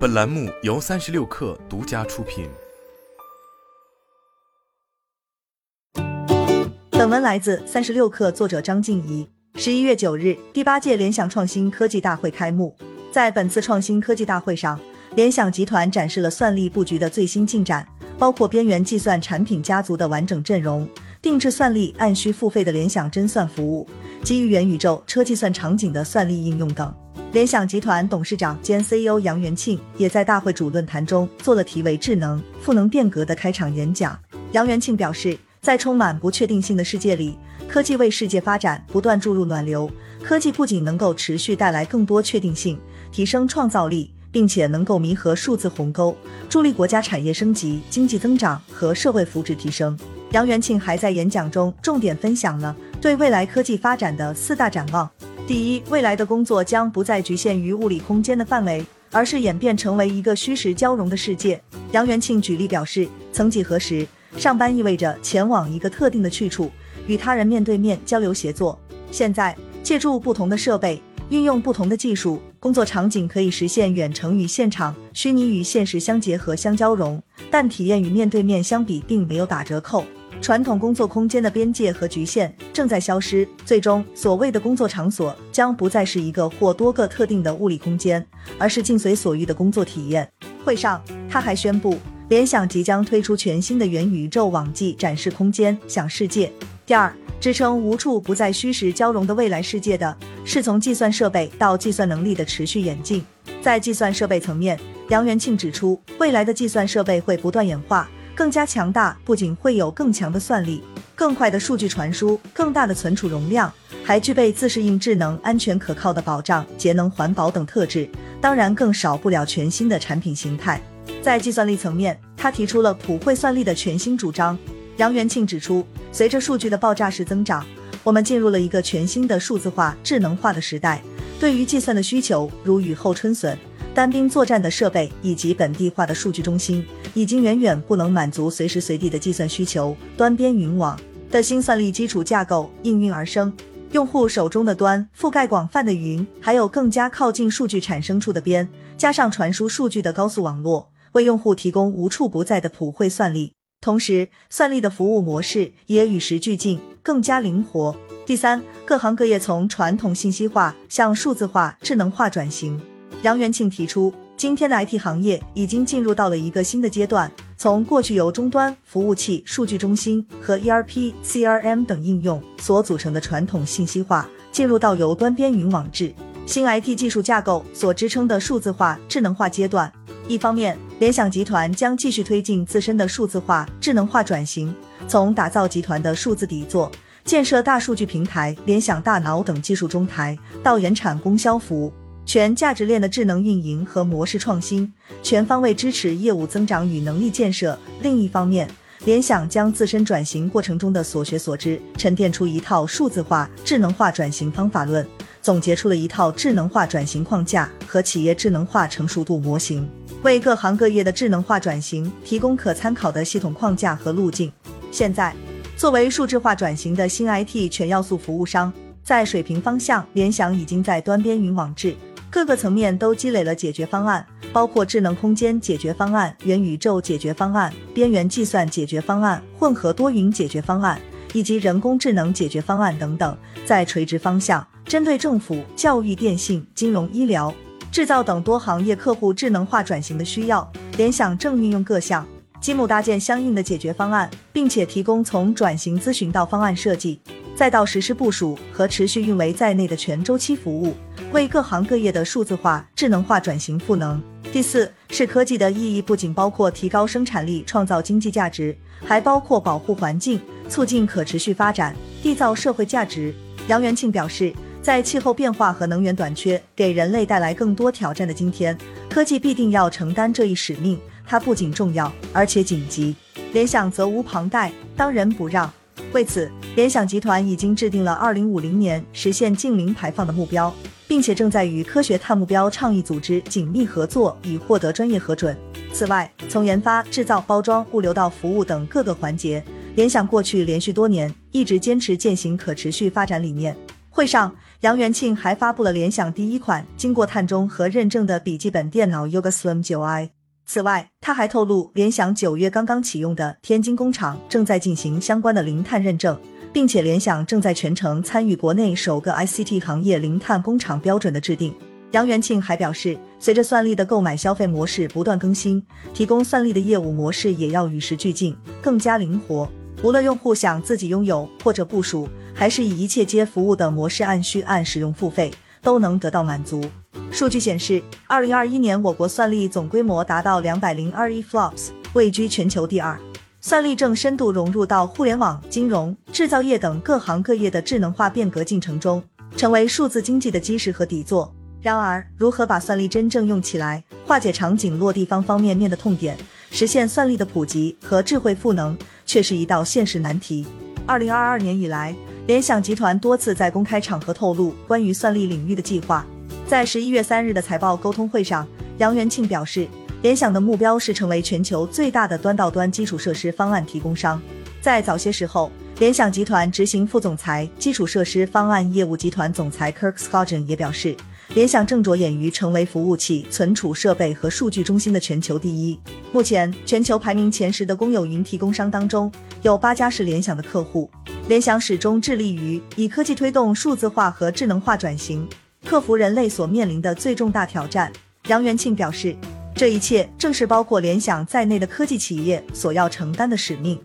本栏目由三十六氪独家出品。本文来自三十六氪，作者张静怡。十一月九日，第八届联想创新科技大会开幕。在本次创新科技大会上，联想集团展示了算力布局的最新进展，包括边缘计算产品家族的完整阵容、定制算力按需付费的联想真算服务、基于元宇宙车计算场景的算力应用等。联想集团董事长兼 CEO 杨元庆也在大会主论坛中做了题为“智能赋能变革”的开场演讲。杨元庆表示，在充满不确定性的世界里，科技为世界发展不断注入暖流。科技不仅能够持续带来更多确定性，提升创造力，并且能够弥合数字鸿沟，助力国家产业升级、经济增长和社会福祉提升。杨元庆还在演讲中重点分享了对未来科技发展的四大展望。第一，未来的工作将不再局限于物理空间的范围，而是演变成为一个虚实交融的世界。杨元庆举例表示，曾几何时，上班意味着前往一个特定的去处，与他人面对面交流协作。现在，借助不同的设备，运用不同的技术，工作场景可以实现远程与现场、虚拟与现实相结合、相交融，但体验与面对面相比，并没有打折扣。传统工作空间的边界和局限正在消失，最终，所谓的工作场所将不再是一个或多个特定的物理空间，而是尽随所欲的工作体验。会上，他还宣布，联想即将推出全新的元宇宙网际展示空间“想世界”。第二，支撑无处不在虚实交融的未来世界的是从计算设备到计算能力的持续演进。在计算设备层面，杨元庆指出，未来的计算设备会不断演化。更加强大，不仅会有更强的算力、更快的数据传输、更大的存储容量，还具备自适应、智能、安全、可靠的保障、节能环保等特质。当然，更少不了全新的产品形态。在计算力层面，他提出了普惠算力的全新主张。杨元庆指出，随着数据的爆炸式增长，我们进入了一个全新的数字化、智能化的时代。对于计算的需求，如雨后春笋。单兵作战的设备以及本地化的数据中心，已经远远不能满足随时随地的计算需求。端边云网的新算力基础架构应运而生，用户手中的端覆盖广泛的云，还有更加靠近数据产生处的边，加上传输数据的高速网络，为用户提供无处不在的普惠算力。同时，算力的服务模式也与时俱进，更加灵活。第三，各行各业从传统信息化向数字化、智能化转型。杨元庆提出，今天的 IT 行业已经进入到了一个新的阶段，从过去由终端服务器、数据中心和 ERP、CRM 等应用所组成的传统信息化，进入到由端边云网制新 IT 技术架构所支撑的数字化、智能化阶段。一方面，联想集团将继续推进自身的数字化、智能化转型，从打造集团的数字底座、建设大数据平台、联想大脑等技术中台，到原产供销服务。全价值链的智能运营和模式创新，全方位支持业务增长与能力建设。另一方面，联想将自身转型过程中的所学所知，沉淀出一套数字化、智能化转型方法论，总结出了一套智能化转型框架和企业智能化成熟度模型，为各行各业的智能化转型提供可参考的系统框架和路径。现在，作为数字化转型的新 IT 全要素服务商，在水平方向，联想已经在端边云网智。各个层面都积累了解决方案，包括智能空间解决方案、元宇宙解决方案、边缘计算解决方案、混合多云解决方案以及人工智能解决方案等等。在垂直方向，针对政府、教育、电信、金融、医疗、制造等多行业客户智能化转型的需要，联想正运用各项积木搭建相应的解决方案，并且提供从转型咨询到方案设计。再到实施部署和持续运维在内的全周期服务，为各行各业的数字化、智能化转型赋能。第四是科技的意义，不仅包括提高生产力、创造经济价值，还包括保护环境、促进可持续发展、缔造社会价值。杨元庆表示，在气候变化和能源短缺给人类带来更多挑战的今天，科技必定要承担这一使命。它不仅重要，而且紧急。联想责无旁贷，当仁不让。为此，联想集团已经制定了二零五零年实现净零排放的目标，并且正在与科学碳目标倡议组织紧密合作，以获得专业核准。此外，从研发、制造、包装、物流到服务等各个环节，联想过去连续多年一直坚持践行可持续发展理念。会上，杨元庆还发布了联想第一款经过碳中和认证的笔记本电脑 Yoga Slim 9i。此外，他还透露，联想九月刚刚启用的天津工厂正在进行相关的零碳认证，并且联想正在全程参与国内首个 ICT 行业零碳工厂标准的制定。杨元庆还表示，随着算力的购买消费模式不断更新，提供算力的业务模式也要与时俱进，更加灵活。无论用户想自己拥有或者部署，还是以一切皆服务的模式按需按使用付费，都能得到满足。数据显示，二零二一年我国算力总规模达到两百零二亿 flops，位居全球第二。算力正深度融入到互联网、金融、制造业等各行各业的智能化变革进程中，成为数字经济的基石和底座。然而，如何把算力真正用起来，化解场景落地方方面面的痛点，实现算力的普及和智慧赋能，却是一道现实难题。二零二二年以来，联想集团多次在公开场合透露关于算力领域的计划。在十一月三日的财报沟通会上，杨元庆表示，联想的目标是成为全球最大的端到端基础设施方案提供商。在早些时候，联想集团执行副总裁、基础设施方案业务集团总裁 Kirk Skaugen 也表示，联想正着眼于成为服务器、存储设备和数据中心的全球第一。目前，全球排名前十的公有云提供商当中，有八家是联想的客户。联想始终致力于以科技推动数字化和智能化转型。克服人类所面临的最重大挑战，杨元庆表示，这一切正是包括联想在内的科技企业所要承担的使命。